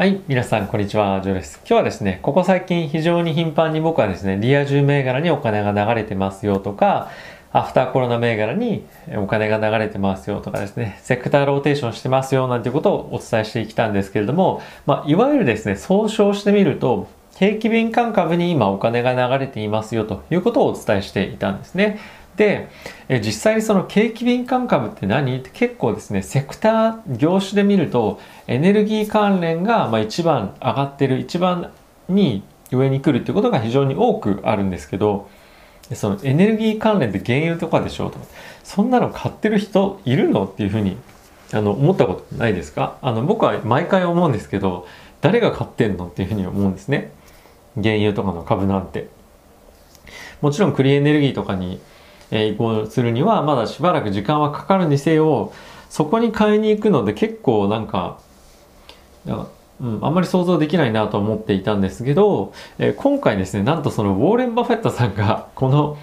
はい、皆さん、こんにちは。ジョーです。今日はですね、ここ最近非常に頻繁に僕はですね、リア充銘柄にお金が流れてますよとか、アフターコロナ銘柄にお金が流れてますよとかですね、セクターローテーションしてますよなんていうことをお伝えしてきたんですけれども、まあ、いわゆるですね、総称してみると、景気敏感株に今お金が流れていますよということをお伝えしていたんですね。で、え実際にその景気敏感株って何？って結構ですね、セクター、業種で見ると、エネルギー関連がま一番上がってる、一番に上に来るっていうことが非常に多くあるんですけど、そのエネルギー関連って原油とかでしょ？うと。そんなの買ってる人いるの？っていうふうにあの思ったことないですか？あの僕は毎回思うんですけど、誰が買ってんの？っていうふうに思うんですね。原油とかの株なんて。もちろんクリーンエネルギーとかにえ移行するにはまだしばらく時間はかかるにせよそこに買いに行くので結構なんかうん、あんまり想像できないなと思っていたんですけど、えー、今回ですねなんとそのウォーレン・バフェットさんがこの、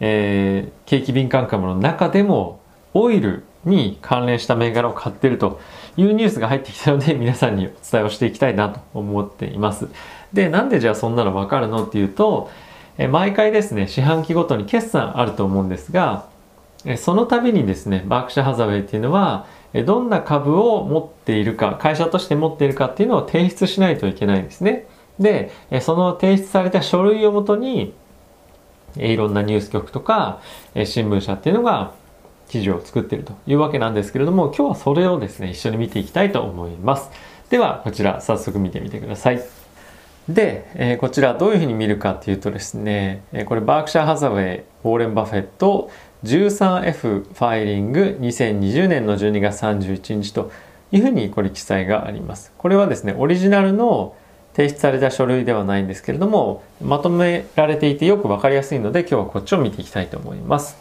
えー、景気敏感株の中でもオイルに関連した銘柄を買ってるというニュースが入ってきたので皆さんにお伝えをしていきたいなと思っています。でなんでじゃあそんなの分かるのっていうとえ毎回ですね、四半期ごとに決算あると思うんですが、えその度にですね、バークシャハザウェイっていうのは、えどんな株を持っているか、会社として持っているかっていうのを提出しないといけないんですね。で、えその提出された書類をもとに、えいろんなニュース局とか、え新聞社っていうのが記事を作ってるというわけなんですけれども、今日はそれをですね、一緒に見ていきたいと思います。では、こちら早速見てみてください。で、えー、こちらどういうふうに見るかっていうとですね、えー、これバークシャー・ハザウェイ、ウォーレン・バフェット 13F ファイリング2020年の12月31日というふうにこれ記載があります。これはですね、オリジナルの提出された書類ではないんですけれども、まとめられていてよくわかりやすいので今日はこっちを見ていきたいと思います。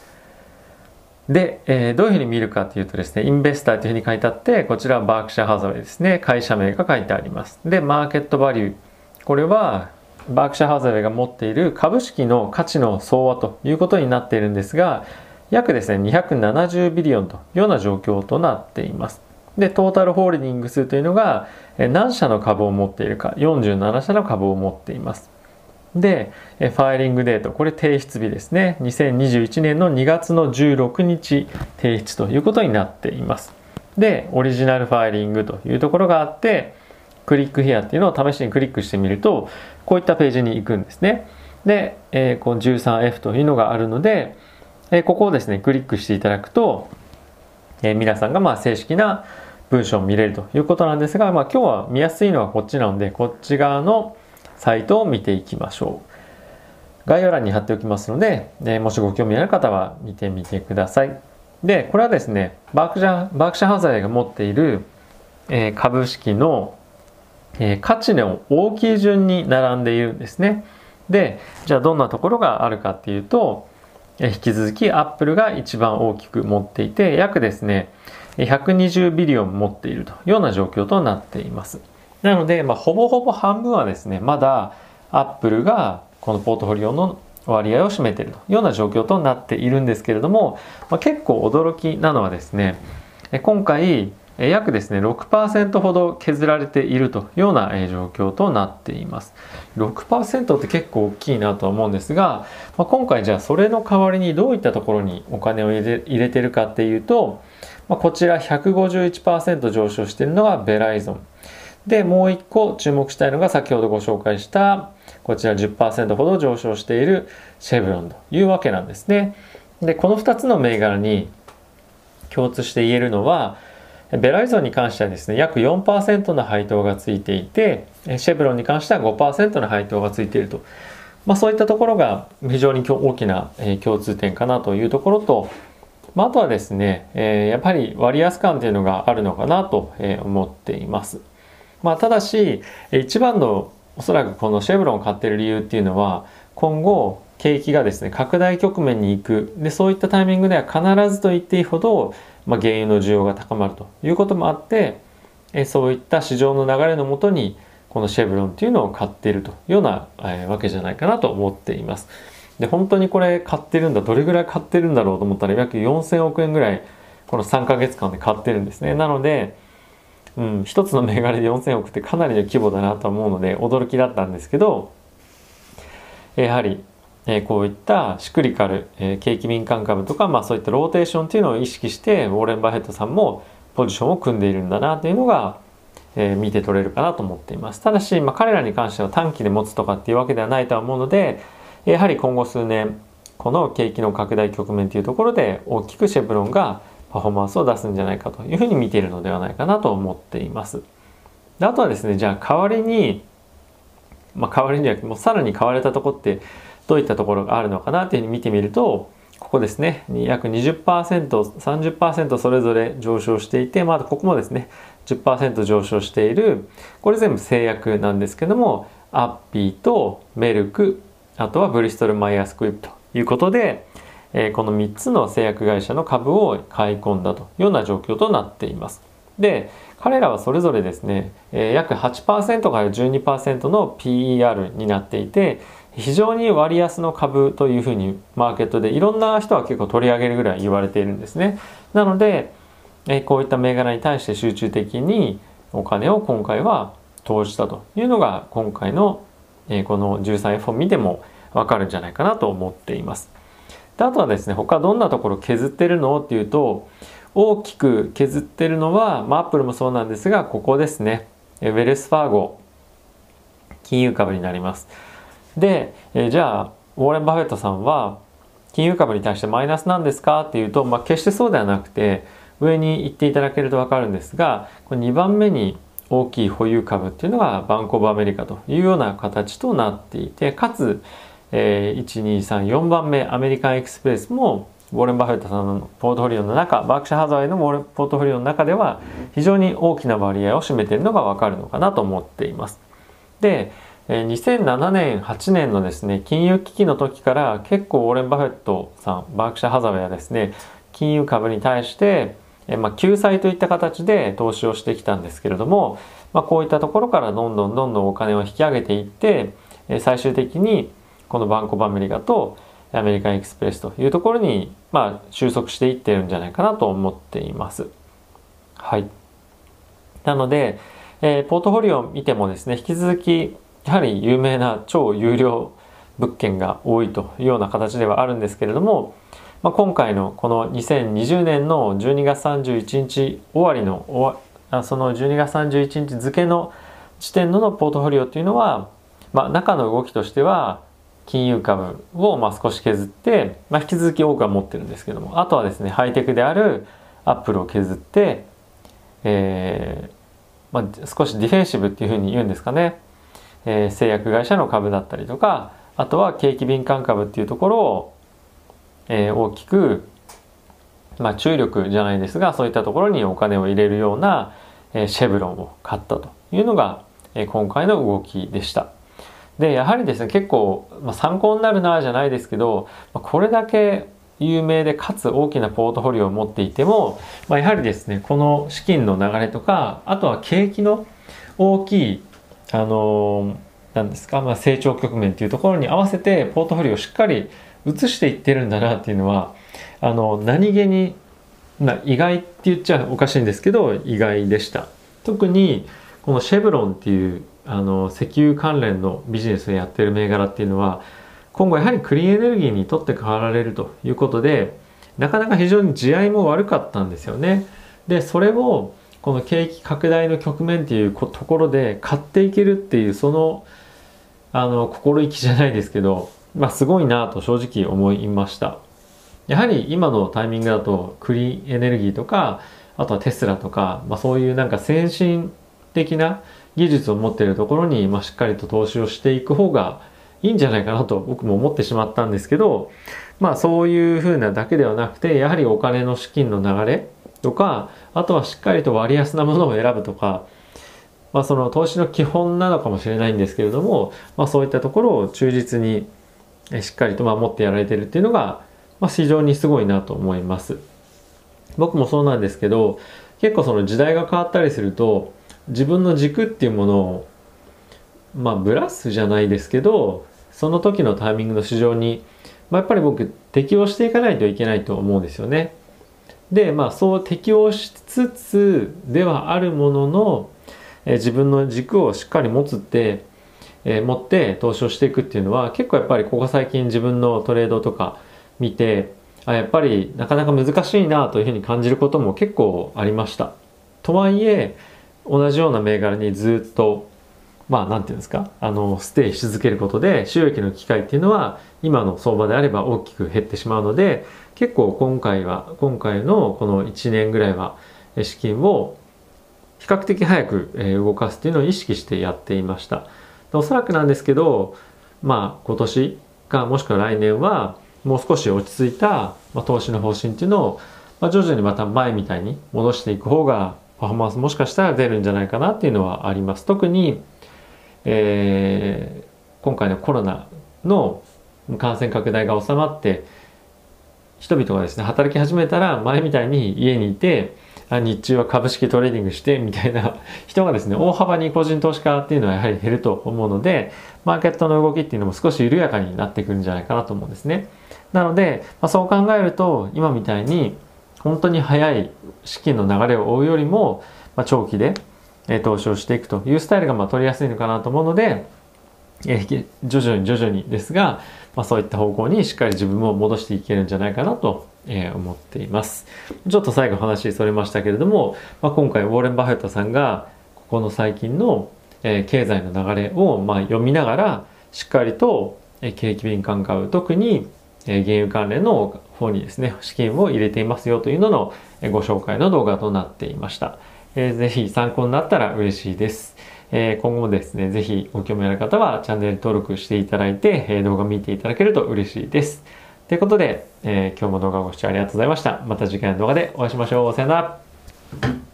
で、えー、どういうふうに見るかというとですね、インベスターというふうに書いてあって、こちらはバークシャーハザウェイですね、会社名が書いてあります。で、マーケットバリュー。これはバークシャーハザウェイが持っている株式の価値の総和ということになっているんですが約ですね270ビリオンというような状況となっています。でトータルホールディングスというのが何社の株を持っているか47社の株を持っています。でファイリングデートこれ提出日ですね。2021年の2月の16日提出ということになっています。でオリジナルファイリングというところがあってクリックヘアっていうのを試しにクリックしてみると、こういったページに行くんですね。で、えー、この 13F というのがあるので、えー、ここをですね、クリックしていただくと、えー、皆さんがまあ正式な文章を見れるということなんですが、まあ、今日は見やすいのはこっちなので、こっち側のサイトを見ていきましょう。概要欄に貼っておきますので、えもしご興味ある方は見てみてください。で、これはですね、バークシャ、バークシャハザーが持っている、え株式のえー、価値の大きい順に並んでいるんですね。で、じゃあどんなところがあるかっていうと、えー、引き続きアップルが一番大きく持っていて、約ですね、120ビリオン持っているというような状況となっています。なので、まあ、ほぼほぼ半分はですね、まだアップルがこのポートフォリオの割合を占めているというような状況となっているんですけれども、まあ、結構驚きなのはですね、今回約ですね6%ほど削られているというような状況となっています。6%って結構大きいなとは思うんですが、まあ、今回じゃあそれの代わりにどういったところにお金を入れ入れてるかっていうと、まあ、こちら151%上昇しているのがベライゾン。でもう一個注目したいのが先ほどご紹介したこちら10%ほど上昇しているシェブロンというわけなんですね。でこの2つの銘柄に共通して言えるのはベライゾンに関してはですね、約4%の配当がついていて、シェブロンに関しては5%の配当がついていると。まあ、そういったところが非常に大きな共通点かなというところと、まあ、あとはですね、えやっぱり割安感というのがあるのかなと思っています。まあ、ただし、一番のおそらくこのシェブロンを買ってる理由っていうのは、今後、景気がですね、拡大局面に行く。で、そういったタイミングでは必ずと言っていいほど、まあ、原油の需要が高まるということもあってえそういった市場の流れのもとにこのシェブロンっていうのを買っているというような、えー、わけじゃないかなと思っています。で本当にこれ買ってるんだどれぐらい買ってるんだろうと思ったら約4000億円ぐらいこの3ヶ月間で買ってるんですね。なのでうん、一つの銘柄で4000億ってかなりの規模だなと思うので驚きだったんですけどやはり、えー、こういったシクリカル、えー、景気敏感株とか、まあ、そういったローテーションっていうのを意識してウォーレン・バフェットさんもポジションを組んでいるんだなというのが、えー、見て取れるかなと思っていますただし、まあ、彼らに関しては短期で持つとかっていうわけではないとは思うのでやはり今後数年この景気の拡大局面というところで大きくシェブロンがパフォーマンスを出すんじゃないかというふうに見ているのではないかなと思っています。であとはですねじゃあ代わりにまあ代わりにはもうさらに買われたとこってどういったところがあるのかなっていうふうに見てみるとここですね約 20%30% それぞれ上昇していてまあここもですね10%上昇しているこれ全部製薬なんですけどもアッピーとメルクあとはブリストル・マイヤースクイップということでえー、この3つの製薬会社の株を買い込んだというような状況となっています。で彼らはそれぞれですね、えー、約8%から12%の PER になっていて非常に割安の株というふうにマーケットでいろんな人は結構取り上げるぐらい言われているんですね。なので、え、こういった銘柄に対して集中的にお金を今回は投じたというのが今回の、え、この 13F を見てもわかるんじゃないかなと思っています。であとはですね他どんなところ削ってるのっていうと大きく削ってるのは、まあ、アップルもそうなんですがここですねウェルスファーゴ金融株になりますでえじゃあウォーレン・バフェットさんは金融株に対してマイナスなんですか？っていうと、まあ、決してそうではなくて上に行っていただけると分かるんですがこれ2番目に大きい保有株っていうのがバンクオブアメリカというような形となっていてかつえー、1234番目アメリカンエクスプレスもウォーレン・バフェットさんのポートフォリオの中バークシャー・ハザウェイのポートフォリオの中では非常に大きな割合を占めているのがわかるのかなと思っています。で2007年8年のですね金融危機の時から結構ウォーレン・バフェットさんバークシャー・ハザウェイはですね金融株に対してえまあ、救済といった形で投資をしてきたんですけれども、まあ、こういったところからどんどんどんどんお金を引き上げていってえ最終的にこのバンコブアメリカとアメリカンエクスプレスというところに、まあ、収束していってるんじゃないかなと思っています。はい。なので、えー、ポートフォリオを見てもですね、引き続き、やはり有名な超有料物件が多いというような形ではあるんですけれども、まあ、今回のこの2020年の12月31日終わりのその12月31日付の時点のポートフォリオというのは、まあ、中の動きとしては金融株をまあ少し削って、まあ、引き続き多くは持ってるんですけどもあとはですねハイテクであるアップルを削って、えーまあ、少しディフェンシブっていうふうに言うんですかね、えー、製薬会社の株だったりとかあとは景気敏感株っていうところを、えー、大きく、まあ、注力じゃないですがそういったところにお金を入れるような、えー、シェブロンを買ったというのが、えー、今回の動きでした。でやはりですね結構、まあ、参考になるなじゃないですけど、まあ、これだけ有名でかつ大きなポートフォリオを持っていても、まあ、やはりですねこの資金の流れとかあとは景気の大きいあの何ですか、まあ、成長局面っていうところに合わせてポートフォリオをしっかり移していってるんだなっていうのはあの何気に、まあ、意外って言っちゃおかしいんですけど意外でした特にこのシェブロンっていうあの石油関連のビジネスをやってる銘柄っていうのは今後やはりクリーンエネルギーにとって変わられるということでなかなか非常に地合いも悪かったんですよね。でそれをこの景気拡大の局面っていうところで買っていけるっていうそのあの心意気じゃないですけど、まあ、すごいなと正直思いました。やはり今のタイミングだとクリーンエネルギーとかあとはテスラとか、まあ、そういうなんか先進的な技術を持っているところに、まあ、しっかりと投資をしていく方がいいんじゃないかなと僕も思ってしまったんですけど、まあそういうふうなだけではなくて、やはりお金の資金の流れとか、あとはしっかりと割安なものを選ぶとか、まあその投資の基本なのかもしれないんですけれども、まあそういったところを忠実にしっかりと守ってやられてるっていうのが、まあ非常にすごいなと思います。僕もそうなんですけど、結構その時代が変わったりすると、自分の軸っていうものをまあブラスじゃないですけどその時のタイミングの市場に、まあ、やっぱり僕適応していかないといけないと思うんですよね。でまあそう適応しつつではあるものの、えー、自分の軸をしっかり持つって、えー、持って投資をしていくっていうのは結構やっぱりここ最近自分のトレードとか見てあやっぱりなかなか難しいなというふうに感じることも結構ありました。とはいえ同じような銘柄にずっとまあ何て言うんですか？あのステイし続けることで収益の機会っていうのは今の相場であれば大きく減ってしまうので結構今回は今回のこの1年ぐらいは資金を比較的早く動かすっていうのを意識してやっていました。おそらくなんですけどまあ今年かもしくは来年はもう少し落ち着いた、ま投資の方針っていうのを、まあ、徐々にまた前みたいに戻していく方がパフォーマンスもしかしたら出るんじゃないかなっていうのはあります。特に、えー、今回のコロナの感染拡大が収まって人々がですね働き始めたら前みたいに家にいて日中は株式トレーディングしてみたいな 人がですね大幅に個人投資家っていうのはやはり減ると思うのでマーケットの動きっていうのも少し緩やかになってくるんじゃないかなと思うんですね。なので、まあ、そう考えると今みたいに本当に早い資金の流れを追うよりも、まあ、長期でえ投資をしていくというスタイルがまあ取りやすいのかなと思うのでえ徐々に徐々にですが、まあ、そういった方向にしっかり自分も戻していけるんじゃないかなと、え、思っています。ちょっと最後話それましたけれども、まあ、今回ウォーレン・バフェットさんがここの最近の、え、経済の流れをま読みながらしっかりと、え、景気敏感株特に、え、原油関連の方にですね資金を入れていますよというのの、え、ご紹介の動画となっていました、えー、ぜひ参考になったら嬉しいですえ今後もですね、ぜひご興味ある方はチャンネル登録していただいて、え動画見ていただけると嬉しいです。ということで、え今日も動画をご視聴ありがとうございました。また次回の動画でお会いしましょう。さよなら。